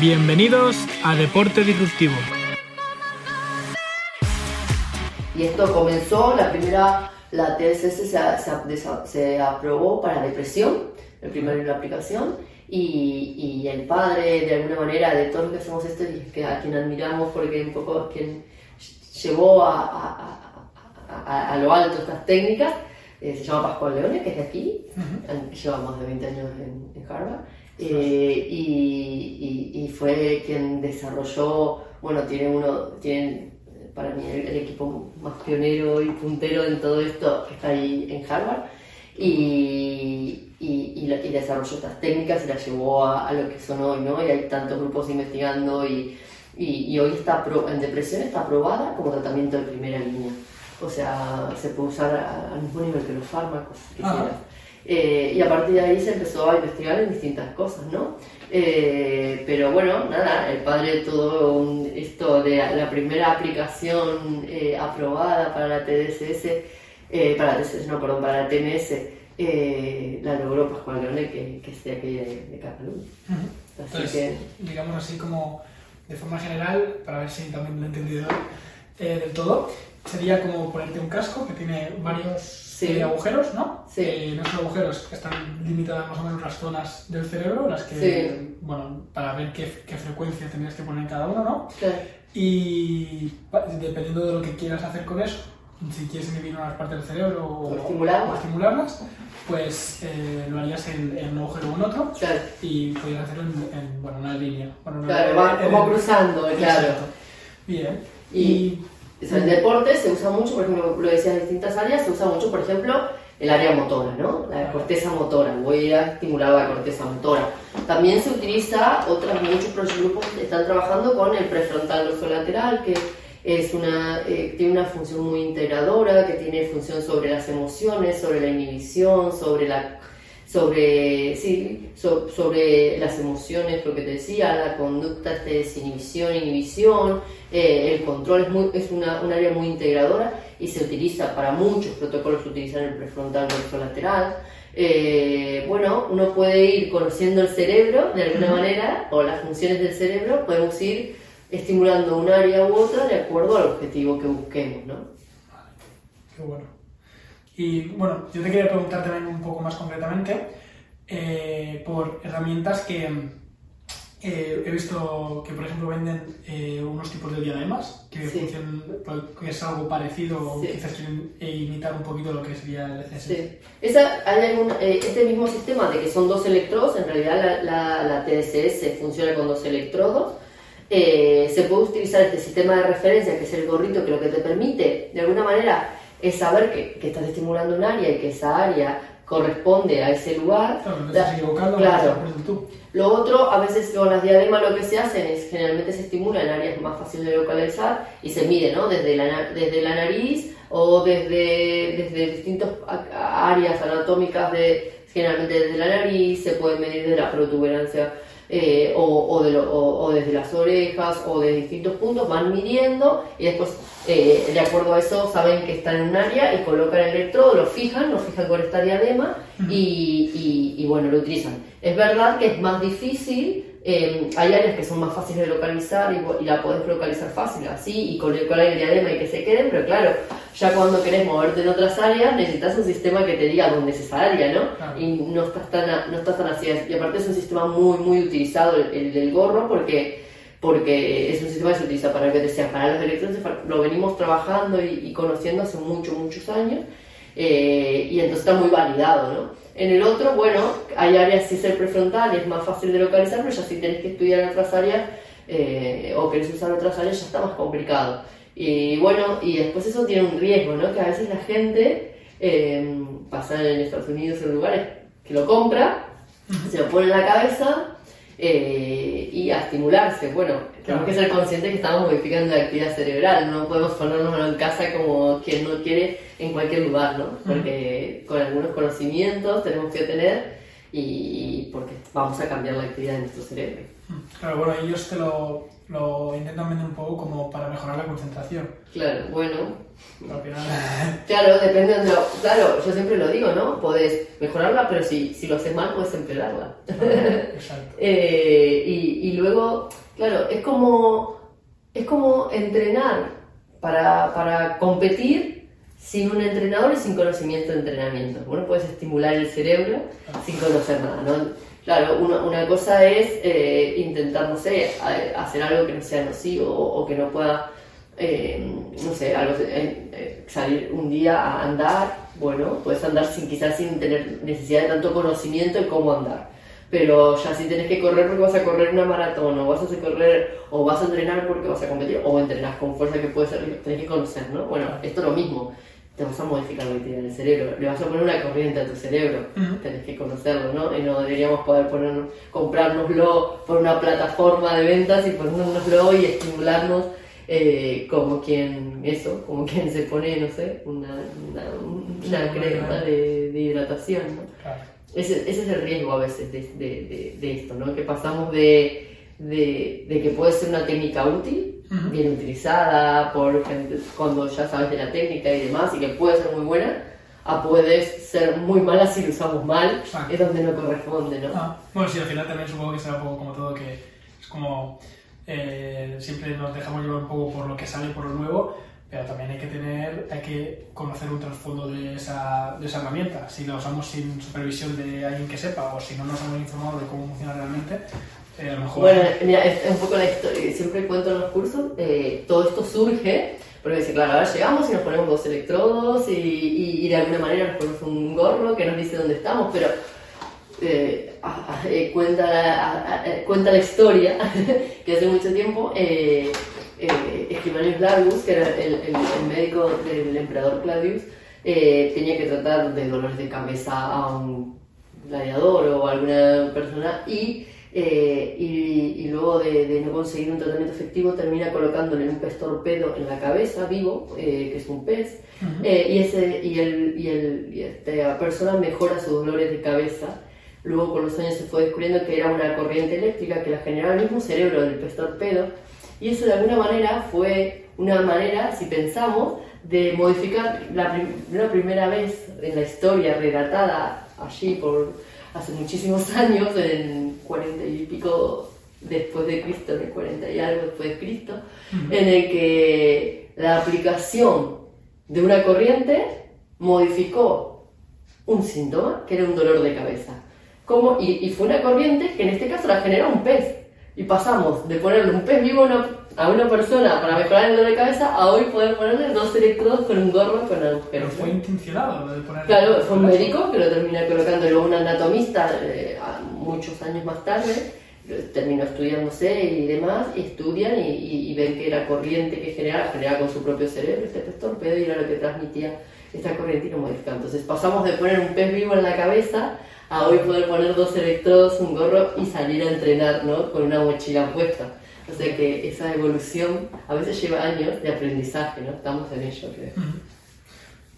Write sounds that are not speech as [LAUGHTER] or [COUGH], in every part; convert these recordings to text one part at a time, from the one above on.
Bienvenidos a Deporte Disruptivo. Y esto comenzó, la primera, la TSS se, se, aprobó para depresión, el primer la aplicación, y, y, el padre, de alguna manera, de todos los que hacemos esto, y que a quien admiramos porque un poco quien llevó a, a, a, lo alto estas técnicas, eh, se llama Pascual Leone, que es de aquí, lleva más de 20 años en, en Harvard, eh, y, y, y, fue quien desarrolló, bueno, tiene uno, tienen para mí el, equipo más pionero y puntero en todo esto está ahí en Harvard, y, y, desarrolló estas técnicas y las llevó a, a, lo que son hoy, ¿no? Y hay tantos grupos investigando y, y, hoy está en depresión está aprobada como tratamiento de primera línea. O sea, se puede usar al mismo nivel que los fármacos que eh, y a partir de ahí se empezó a investigar en distintas cosas, ¿no? Eh, pero bueno, nada, el padre de todo esto de la primera aplicación eh, aprobada para la TDSS, para TDSS, no, perdón, para la TMS, la logró Pascual Leone, que, que es de aquí de, Cataluña. Así que... digamos así como de forma general, para ver si también lo he entendido del todo, sería como ponerte un casco que tiene varios eh, agujeros, ¿no? Sí. Eh, nuestros agujeros están limitadas más o menos las zonas del cerebro, las que, bueno, para ver qué, qué, frecuencia tendrías que poner en cada uno, ¿no? Sí. Y dependiendo de lo que quieras hacer con eso, si quieres inhibir unas partes del cerebro o, o, estimularlas. estimularlas, pues eh, lo harías en, en, un agujero o en otro claro. y podrías hacerlo en, en bueno, una línea. Bueno, claro, va como cruzando, claro. Bien. y, y el deporte se usa mucho, por ejemplo, lo decía en distintas áreas, se usa mucho, por ejemplo, el área motora, ¿no? La corteza motora, voy a estimular la corteza motora. También se utiliza, otros muchos grupos están trabajando con el prefrontal dorsolateral, que es una, eh, tiene una función muy integradora, que tiene función sobre las emociones, sobre la inhibición, sobre la sobre, sí, sobre las emociones, lo que te decía, la conducta, este, desinhibición, inhibición, eh, el control es, muy, es una, un área muy integradora y se utiliza para muchos protocolos, utilizar el prefrontal lateral. Eh, bueno, uno puede ir conociendo el cerebro de alguna manera, o las funciones del cerebro, podemos ir estimulando un área u otra de acuerdo al objetivo que busquemos, ¿no? Qué bueno. Y bueno, yo te quería preguntar también un poco más concretamente eh, por herramientas que eh, he visto que, por ejemplo, venden eh, unos tipos de diademas que, sí. funcionan, que es algo parecido, Sí. quizás quieren imitar un poquito lo que sería el ECS. Sí. Esa, hay algún, eh, este mismo sistema de que son dos electrodos, en realidad la, la, la TSS funciona con dos electrodos. Eh, se puede utilizar este sistema de referencia, que es el gorrito, que lo que te permite, de alguna manera, es saber que, que estás estimulando un área y que esa área corresponde a ese lugar. Claro, no estás equivocando, Claro. lo otro, a veces con las diademas lo que se hacen es generalmente se estimula en áreas más fáciles de localizar y se mide, ¿no? Desde la, desde la nariz o desde, desde distintas áreas anatómicas de, generalmente desde la nariz, se puede medir de la protuberancia eh, o, o, de lo- o- o desde las orejas o de distintos puntos, van midiendo y después, eh, de acuerdo a eso, saben que están en un área y colocan el electrodo, lo fijan, lo fijan con esta diadema y, y- y, bueno, lo utilizan. Es verdad que es más difícil, eh, hay áreas que son más fáciles de localizar y, y la podés localizar fácil así y con el, con el diadema y que se queden, pero claro, ya cuando querés moverte en otras áreas necesitas un sistema que te diga dónde es esa área, ¿no? Y no estás tan, a- no estás tan así. Y aparte es un sistema muy, muy utilizado, el, el del gorro, porque, porque es un sistema que se utiliza para que sea para los electrones, lo venimos trabajando y, y conociendo hace muchos, muchos años, eh, y entonces está muy validado, ¿no? En el otro, bueno, hay áreas, si es el prefrontal, es más fácil de localizar, pero ya si tenés que estudiar otras áreas eh, o querés usar otras áreas, ya está más complicado. Y bueno, y después eso tiene un riesgo, ¿no? Que a veces la gente eh, pasa en Estados Unidos en lugares que lo compra, se lo pone en la cabeza eh, y a estimularse. Bueno, tenemos que ser conscientes que estamos modificando la actividad cerebral, no podemos ponernos en casa como quien no quiere en cualquier lugar, ¿no? Porque con algunos conocimientos tenemos que tener y porque vamos a cambiar la actividad de nuestro cerebro. Claro, bueno, ellos te lo, lo intentan vender un poco como para mejorar la concentración. Claro, bueno. Final... [LAUGHS] Claro, depende de lo... Claro, yo siempre lo digo, ¿no? Podés mejorarla, pero si, si lo haces mal, puedes empeorarla. Exacto. [LAUGHS] Eh, y, y luego, claro, es como, es como entrenar para, para competir sin un entrenador y sin conocimiento de entrenamiento. Bueno, puedes estimular el cerebro sin conocer nada, ¿no? Claro, una, una cosa es eh, intentar, no sé, hacer algo que no sea nocivo o, o que no pueda, eh, no sé, algo, eh, eh, salir un día a andar, bueno, puedes andar sin quizás sin tener necesidad de tanto conocimiento de cómo andar. Pero ya si tienes que correr porque vas a correr una maratón, o vas a correr, o vas a entrenar porque vas a competir, o entrenas con fuerza que puede ser, tenés que conocer, ¿no? Bueno, esto es lo mismo. Te vas a modificar la actividad del cerebro, le vas a poner una corriente a tu cerebro, Ujú. tenés que conocerlo, ¿no? Y no deberíamos poder ponernos, comprárnoslo por una plataforma de ventas y ponérnoslo y estimularnos eh, como quien, eso, como quien se pone, no sé, una, una, una crema de, de hidratación, ¿no? Claro. Ese, ese es el riesgo a veces de, de- de- de esto, ¿no? Que pasamos de, de, de que puede ser una técnica útil, Ujú. bien utilizada por gente cuando ya sabes de la técnica y demás, y que puede ser muy buena, a puedes ser muy mala si lo usamos mal, Exacto. es donde no corresponde, ¿no? Ah, bueno, sí, al final también supongo que será un poco como todo, que es como eh, siempre nos dejamos llevar un poco por lo que sale, por lo nuevo, pero también hay que tener, hay que conocer un trasfondo de esa, de esa herramienta. Si la usamos sin supervisión de alguien que sepa o si no nos hemos informado de cómo funciona realmente, a. Bueno, mira, es, un poco la historia siempre cuento en los cursos. eh, todo esto surge porque dice, claro, ahora llegamos y nos ponemos dos electrodos y, de alguna manera nos ponemos un gorro que nos dice dónde estamos, pero eh, a- a- eh, cuenta, a- a- eh, cuenta la historia [LAUGHS] que hace mucho tiempo eh, eh, Esquimanius Largus, que era el, el- médico del emperador Claudius, tenía que tratar de dolores de cabeza a un gladiador o alguna persona y, eh, y, y luego de, de no conseguir un tratamiento efectivo termina colocándole un pez torpedo en la cabeza vivo, eh, que es un pez, eh, y, ese, y, el, y, el, y esta persona mejora sus dolores de cabeza. Luego con los años se fue descubriendo que era una corriente eléctrica que la generaba el mismo cerebro del pez torpedo y eso de alguna manera fue una manera, si pensamos, de modificar la prim- una primera vez en la historia relatada allí por hace muchísimos [LAUGHS] años, en 40 y pico después de Cristo, en el 40 y algo después de Cristo, en el que la aplicación de una corriente modificó un síntoma, que era un dolor de cabeza. Como, y, y fue una corriente que en este caso la generó un pez. Y pasamos de ponerle un pez vivo a una, a una persona para mejorar el dolor de cabeza a hoy poder ponerle dos electrodos con un gorro con Pero agujeros. fue intencionado lo de poner... Claro, fue un médico que lo termina luego un anatomista eh, muchos años más tarde, terminó estudiándose y demás, y estudian y, y- y ven que era corriente que generaba, generaba con su propio cerebro este pez torpedo y era lo que transmitía esta corriente y lo. Entonces pasamos de poner un pez vivo en la cabeza a hoy poder poner dos electrodos, un gorro y salir a entrenar, ¿no? Con una mochila puesta. O sea que esa evolución a veces lleva años de aprendizaje, ¿no? Estamos en ello, creo.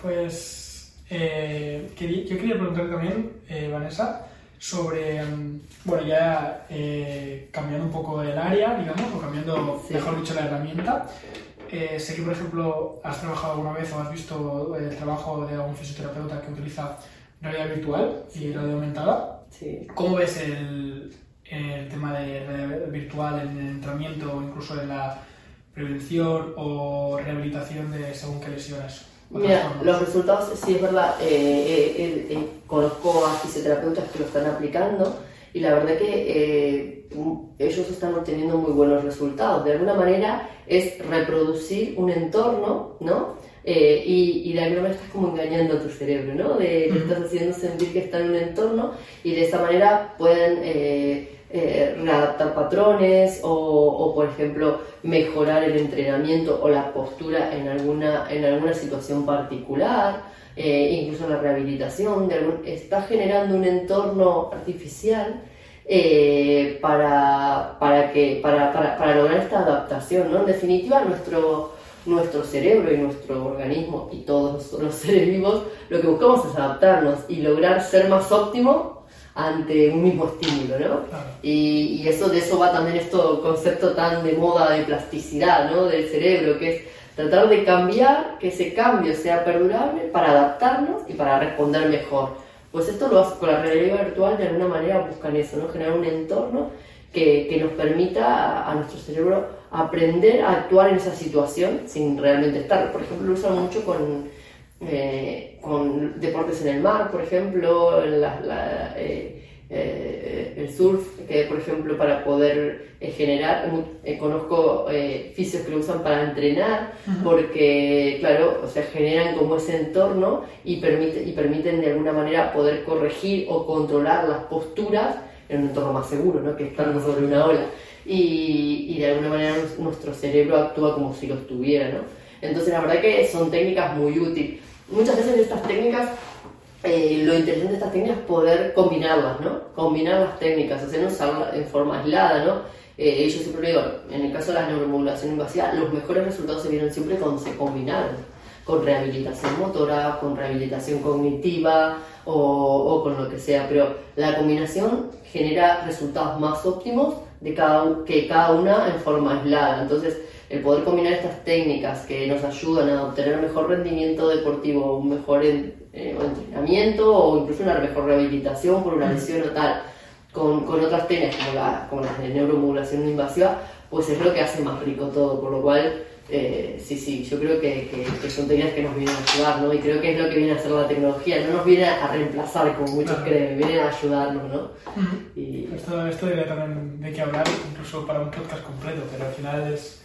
Pues eh, yo quería preguntar también, eh, Vanessa, sobre, mm, bueno, ya eh, cambiando un poco el área, digamos, o cambiando, Sí. mejor dicho, la herramienta. Eh, sé que, por ejemplo, has trabajado alguna vez o has visto el trabajo de algún fisioterapeuta que utiliza realidad virtual y realidad aumentada. Sí. ¿Cómo ves el, el tema de realidad virtual en el entrenamiento o incluso en la prevención o rehabilitación de según qué lesiones? Mira, los resultados, sí es verdad, eh, eh, eh, eh, conozco a fisioterapeutas que lo están aplicando y la verdad que eh, ellos están obteniendo muy buenos resultados. De alguna manera es reproducir un entorno, ¿no? Eh, y, y de alguna manera estás como engañando a tu cerebro, ¿no? De, le estás haciendo sentir que está en un entorno y de esa manera pueden eh, eh, readaptar patrones o, o, por ejemplo, mejorar el entrenamiento o la postura en alguna, en alguna situación particular, eh, incluso la rehabilitación. De algún- está generando un entorno artificial eh, para, para, que, para, para, para lograr esta adaptación. ¿no? En definitiva, nuestro, nuestro cerebro y nuestro organismo y todos los seres vivos, lo que buscamos es adaptarnos y lograr ser más óptimo ante un mismo estímulo, ¿no? Claro. Y, y eso de eso va también este concepto tan de moda de plasticidad, ¿no? Del cerebro, que es tratar de cambiar, que ese cambio sea perdurable para adaptarnos y para responder mejor. Pues esto lo hace con la realidad virtual, de alguna manera buscan eso, ¿no? Generar un entorno que, que nos permita a, nuestro cerebro aprender a actuar en esa situación sin realmente estar. Por ejemplo, lo usan mucho con, eh, con deportes en el mar, por ejemplo, eh, eh, el surf, que por ejemplo para poder eh, generar, eh, conozco fisios que lo usan para entrenar, porque claro, o sea, generan como ese entorno y, permite, y permiten de alguna manera poder corregir o controlar las posturas en un entorno más seguro, ¿no? que estando sobre una ola. Y, y, de alguna manera nuestro cerebro actúa como si lo estuviera. ¿no? Entonces la verdad que son técnicas muy útiles. Muchas veces estas técnicas eh, lo interesante de estas técnicas es poder combinarlas, ¿no? Combinar las técnicas, no usarlas en forma aislada, ¿no? Eh, yo siempre digo, en el caso de la neuromodulación invasiva, los mejores resultados se vieron siempre cuando se combinaron con rehabilitación motora, con rehabilitación cognitiva o, o, con lo que sea, pero la combinación genera resultados más óptimos de cada, que cada una en forma aislada. Entonces, el poder combinar estas técnicas que nos ayudan a obtener un mejor rendimiento deportivo, un mejor en, eh, entrenamiento o incluso una mejor rehabilitación por una lesión o tal, con, con otras técnicas como, la, como las de neuromodulación invasiva, pues es lo que hace más rico todo, por lo cual eh, sí, sí, yo creo que, que, que, son técnicas que nos vienen a ayudar, ¿no? Y creo que es lo que viene a hacer la tecnología, no nos viene a reemplazar como muchos claro. creen, viene a ayudarnos, ¿no? Uh -huh. y... Esto, esto debería también de qué hablar, incluso para un podcast completo, pero al final es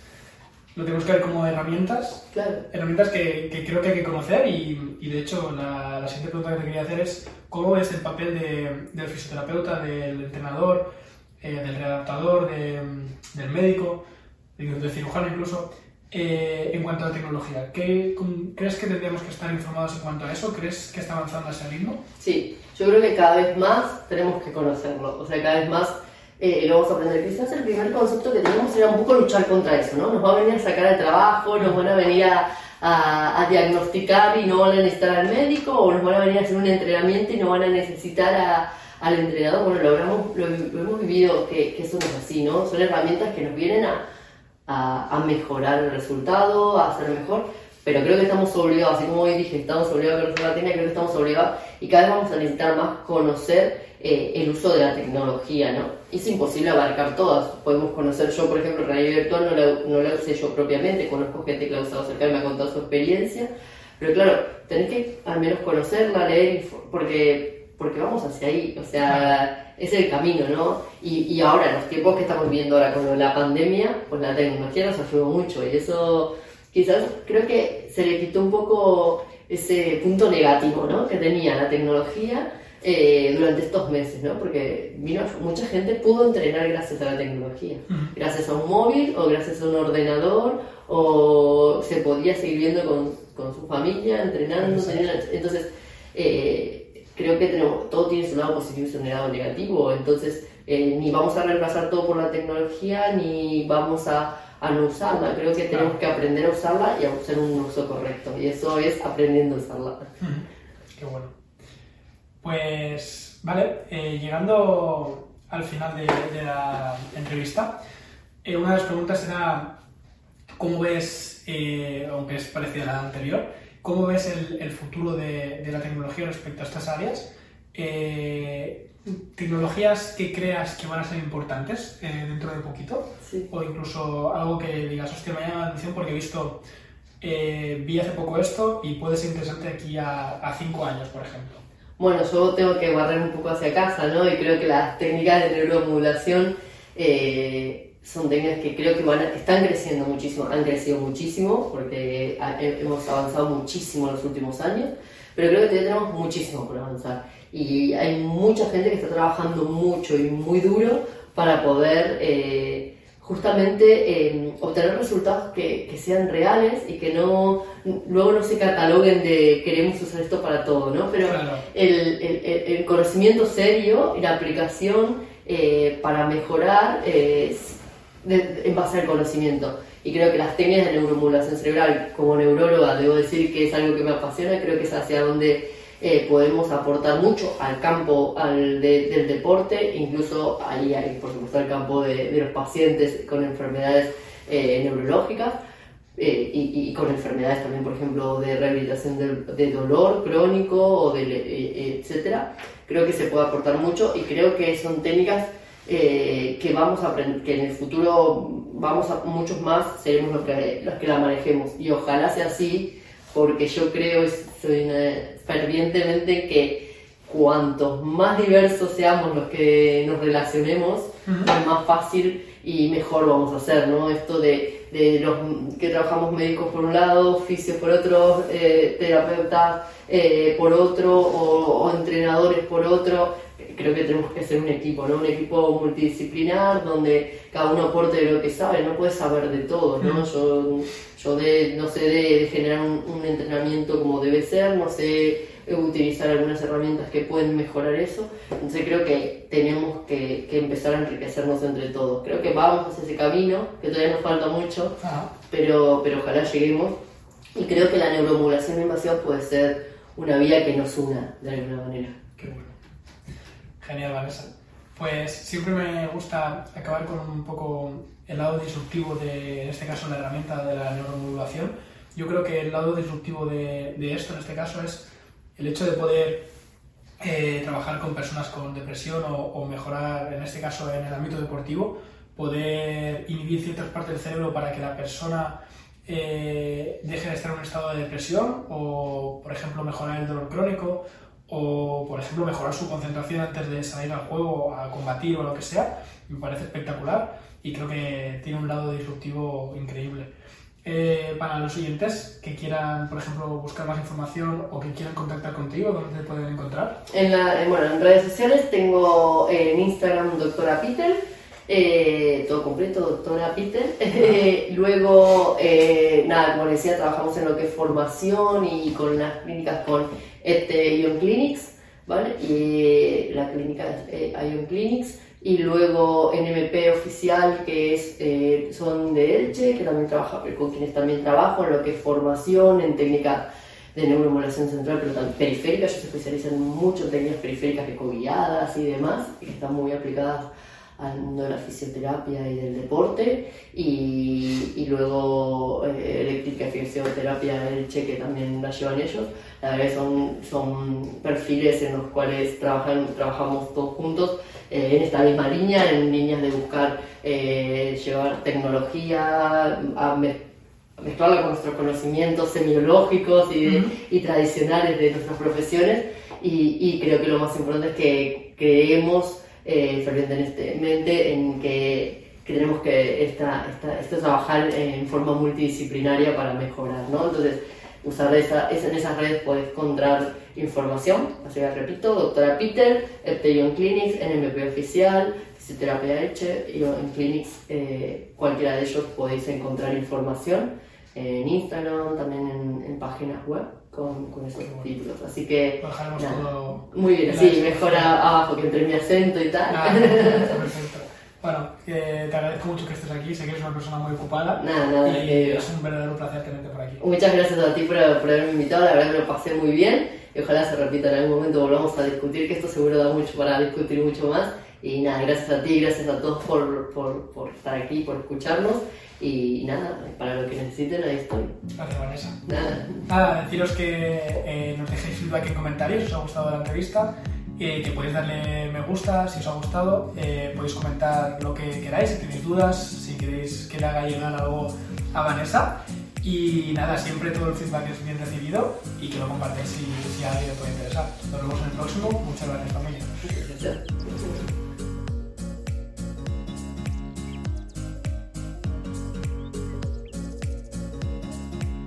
lo tenemos que ver como herramientas, claro. herramientas que, que, creo que hay que conocer y, y de hecho la, la, siguiente pregunta que te quería hacer es cómo es el papel de, del fisioterapeuta, del entrenador, eh, del readaptador, de, del médico, del cirujano incluso, eh, en cuanto a tecnología. ¿Qué, ¿Crees que tendríamos que estar informados en cuanto a eso? ¿Crees que está avanzando ese ritmo? Sí, yo creo que cada vez más tenemos que conocerlo, o sea, cada vez más eh, lo vamos a aprender. Quizás el primer concepto que tenemos sería un poco luchar contra eso, ¿no? Nos va a venir a sacar el trabajo, nos van a venir a, a, a, diagnosticar y no van a necesitar al médico, o nos van a venir a hacer un entrenamiento y no van a necesitar a, al entrenador. Bueno, lo, lo, lo hemos vivido que, que, eso no es así, ¿no? Son herramientas que nos vienen a, a, a mejorar el resultado, a hacer mejor. Pero creo que estamos obligados, así como hoy dije, estamos obligados a conocer la técnica, creo que estamos obligados y cada vez vamos a necesitar más conocer eh, el uso de la tecnología, ¿no? Es imposible abarcar todas. Podemos conocer, yo por ejemplo, realidad virtual no la, no la usé yo propiamente, conozco gente que la ha usado cerca y me ha contado su experiencia, pero claro, tenés que al menos conocerla, leer, porque, porque vamos hacia ahí, o sea, es el camino, ¿no? Y, y ahora, en los tiempos que estamos viviendo ahora con la pandemia, pues la tecnología nos ayudó mucho y eso quizás creo que se le quitó un poco ese punto negativo, ¿no? Que tenía la tecnología eh, durante estos meses, ¿no? Porque vino, mucha gente pudo entrenar gracias a la tecnología, gracias a un móvil o gracias a un ordenador o se podía seguir viendo con, con su familia, entrenando, entonces eh, creo que tenemos, todo tiene su lado positivo y su lado negativo, entonces eh, ni vamos a reemplazar todo por la tecnología ni vamos a a no usarla. Creo que tenemos que aprender a usarla y a hacer un uso correcto. Y eso es aprendiendo a usarla. Qué bueno. Pues, vale, eh, llegando al final de, de la entrevista, eh, una de las preguntas era, ¿cómo ves, aunque es parecida a la anterior, cómo ves el, el futuro de, de, la tecnología respecto a estas áreas? tecnologías que creas que van a ser importantes eh, dentro de poquito sí. o incluso algo que digas, hostia, me llama la atención porque he visto, eh, vi hace poco esto y puede ser interesante aquí a, a, cinco años, por ejemplo. Bueno, yo tengo que barrer un poco hacia casa, ¿no? Y creo que las técnicas de neuromodulación eh, son técnicas que creo que van a, están creciendo muchísimo, han crecido muchísimo porque hemos avanzado muchísimo en los últimos años, pero creo que todavía tenemos muchísimo por avanzar y hay mucha gente que está trabajando mucho y muy duro para poder eh, justamente eh, obtener resultados que, que, sean reales y que no luego no se cataloguen de queremos usar esto para todo, ¿no? Pero claro. el, el, el, conocimiento serio y la aplicación eh, para mejorar es de, en base al conocimiento. Y creo que las técnicas de neuromodulación cerebral, como neuróloga, debo decir que es algo que me apasiona, creo que es hacia donde eh, podemos aportar mucho al campo al del deporte, incluso ahí hay, por supuesto, el campo de, los pacientes con enfermedades eh, neurológicas. Eh, y, con enfermedades también, por ejemplo, de rehabilitación de, dolor crónico o de, etcétera, creo que se puede aportar mucho y creo que son técnicas que vamos a aprender, que en el futuro vamos a muchos más seremos los que, los que la manejemos y ojalá sea así porque yo creo, soy fervientemente que cuantos más diversos seamos los que nos relacionemos, más fácil y mejor vamos a hacer, ¿no? Esto de, de los que trabajamos médicos por un lado, fisios por otro, eh, terapeutas eh, por otro o, entrenadores por otro, creo que tenemos que ser un equipo, ¿no? Un equipo multidisciplinar donde cada uno aporte lo que sabe, no puedes saber de todo, ¿no? Yo, yo de, no sé de, generar un, entrenamiento como debe ser, no sé utilizar algunas herramientas que pueden mejorar eso, entonces creo que tenemos que, empezar a enriquecernos entre todos. Creo que vamos hacia ese camino, que todavía nos falta mucho, pero, pero ojalá lleguemos. Y creo que la neuromodulación invasiva puede ser una vía que nos una de alguna manera. Genial, Vanessa. Pues siempre me gusta acabar con un poco el lado disruptivo de, en este caso, la herramienta de la neuromodulación. Yo creo que el lado disruptivo de, esto, en este caso, es el hecho de poder eh, trabajar con personas con depresión o, mejorar, en este caso, en el ámbito deportivo, poder inhibir ciertas partes del cerebro para que la persona eh, deje de estar en un estado de depresión o, por ejemplo, mejorar el dolor crónico o, por ejemplo, mejorar su concentración antes de salir al juego, a combatir o lo que sea, me parece espectacular y creo que tiene un lado disruptivo increíble. Eh, para los oyentes que quieran, por ejemplo, buscar más información o que quieran contactar contigo, ¿dónde te pueden encontrar? En, bueno, en redes sociales tengo en Instagram doctora Peter, eh, todo completo, doctora Peter. [LAUGHS] Luego, eh, nada, como decía, trabajamos en lo que es formación y con las clínicas con este Ion Clinics, ¿vale? Y la clínica es Ion Clinics. Y luego NMP oficial, que es, eh, son de Elche, que también trabaja, con quienes también trabajo en lo que es formación, en técnica de neuromodulación central, pero también periférica. Ellos se especializan mucho en técnicas periféricas recobilladas y demás, que están muy aplicadas al mundo de la fisioterapia y del deporte, y, y luego eh, eléctrica y fisioterapia Elche, que también la llevan ellos. La verdad que son, son perfiles en los cuales trabajan, trabajamos todos juntos eh, en esta misma línea, en líneas de buscar eh, llevar tecnología, a mezclarla con nuestros conocimientos semiológicos y, y tradicionales de nuestras profesiones. Y, y, creo que lo más importante es que creemos eh, fervientemente en que tenemos que esta, esta, esto trabajar en forma multidisciplinaria para mejorar, ¿no? Entonces, usar esa, en esas redes puedes encontrar información, así que repito, doctora Peter, Eptelion Clinics, NMP Oficial, Fisioterapia Eche, en Clinics, eh, cualquiera de ellos podéis encontrar información en Instagram, también en, páginas web con, con esos títulos. Así que, muy bien, sí, mejora abajo que entre mi acento y tal. [LAUGHS] Bueno, te agradezco mucho que estés aquí, sé que eres una persona muy ocupada nada, nada, y es un verdadero placer tenerte por aquí. Muchas gracias a ti por, por haberme invitado, la verdad que lo pasé muy bien y ojalá se repita en algún momento, volvamos a discutir, que esto seguro da mucho para discutir mucho más. Y nada, gracias a ti, gracias a todos por, por, por estar aquí, por escucharnos. Y nada, para lo que necesiten, ahí estoy. Gracias, Vanessa. Nada. Nada, deciros que eh, nos dejéis feedback en comentarios si os ha gustado la entrevista que podéis darle me gusta si os ha gustado, eh, podéis comentar lo que queráis, si tenéis dudas, si queréis que le haga llegar algo a Vanessa. Y nada, siempre todo el feedback es bien recibido y que lo compartáis si, si a alguien le puede interesar. Nos vemos en el próximo. Muchas gracias familia.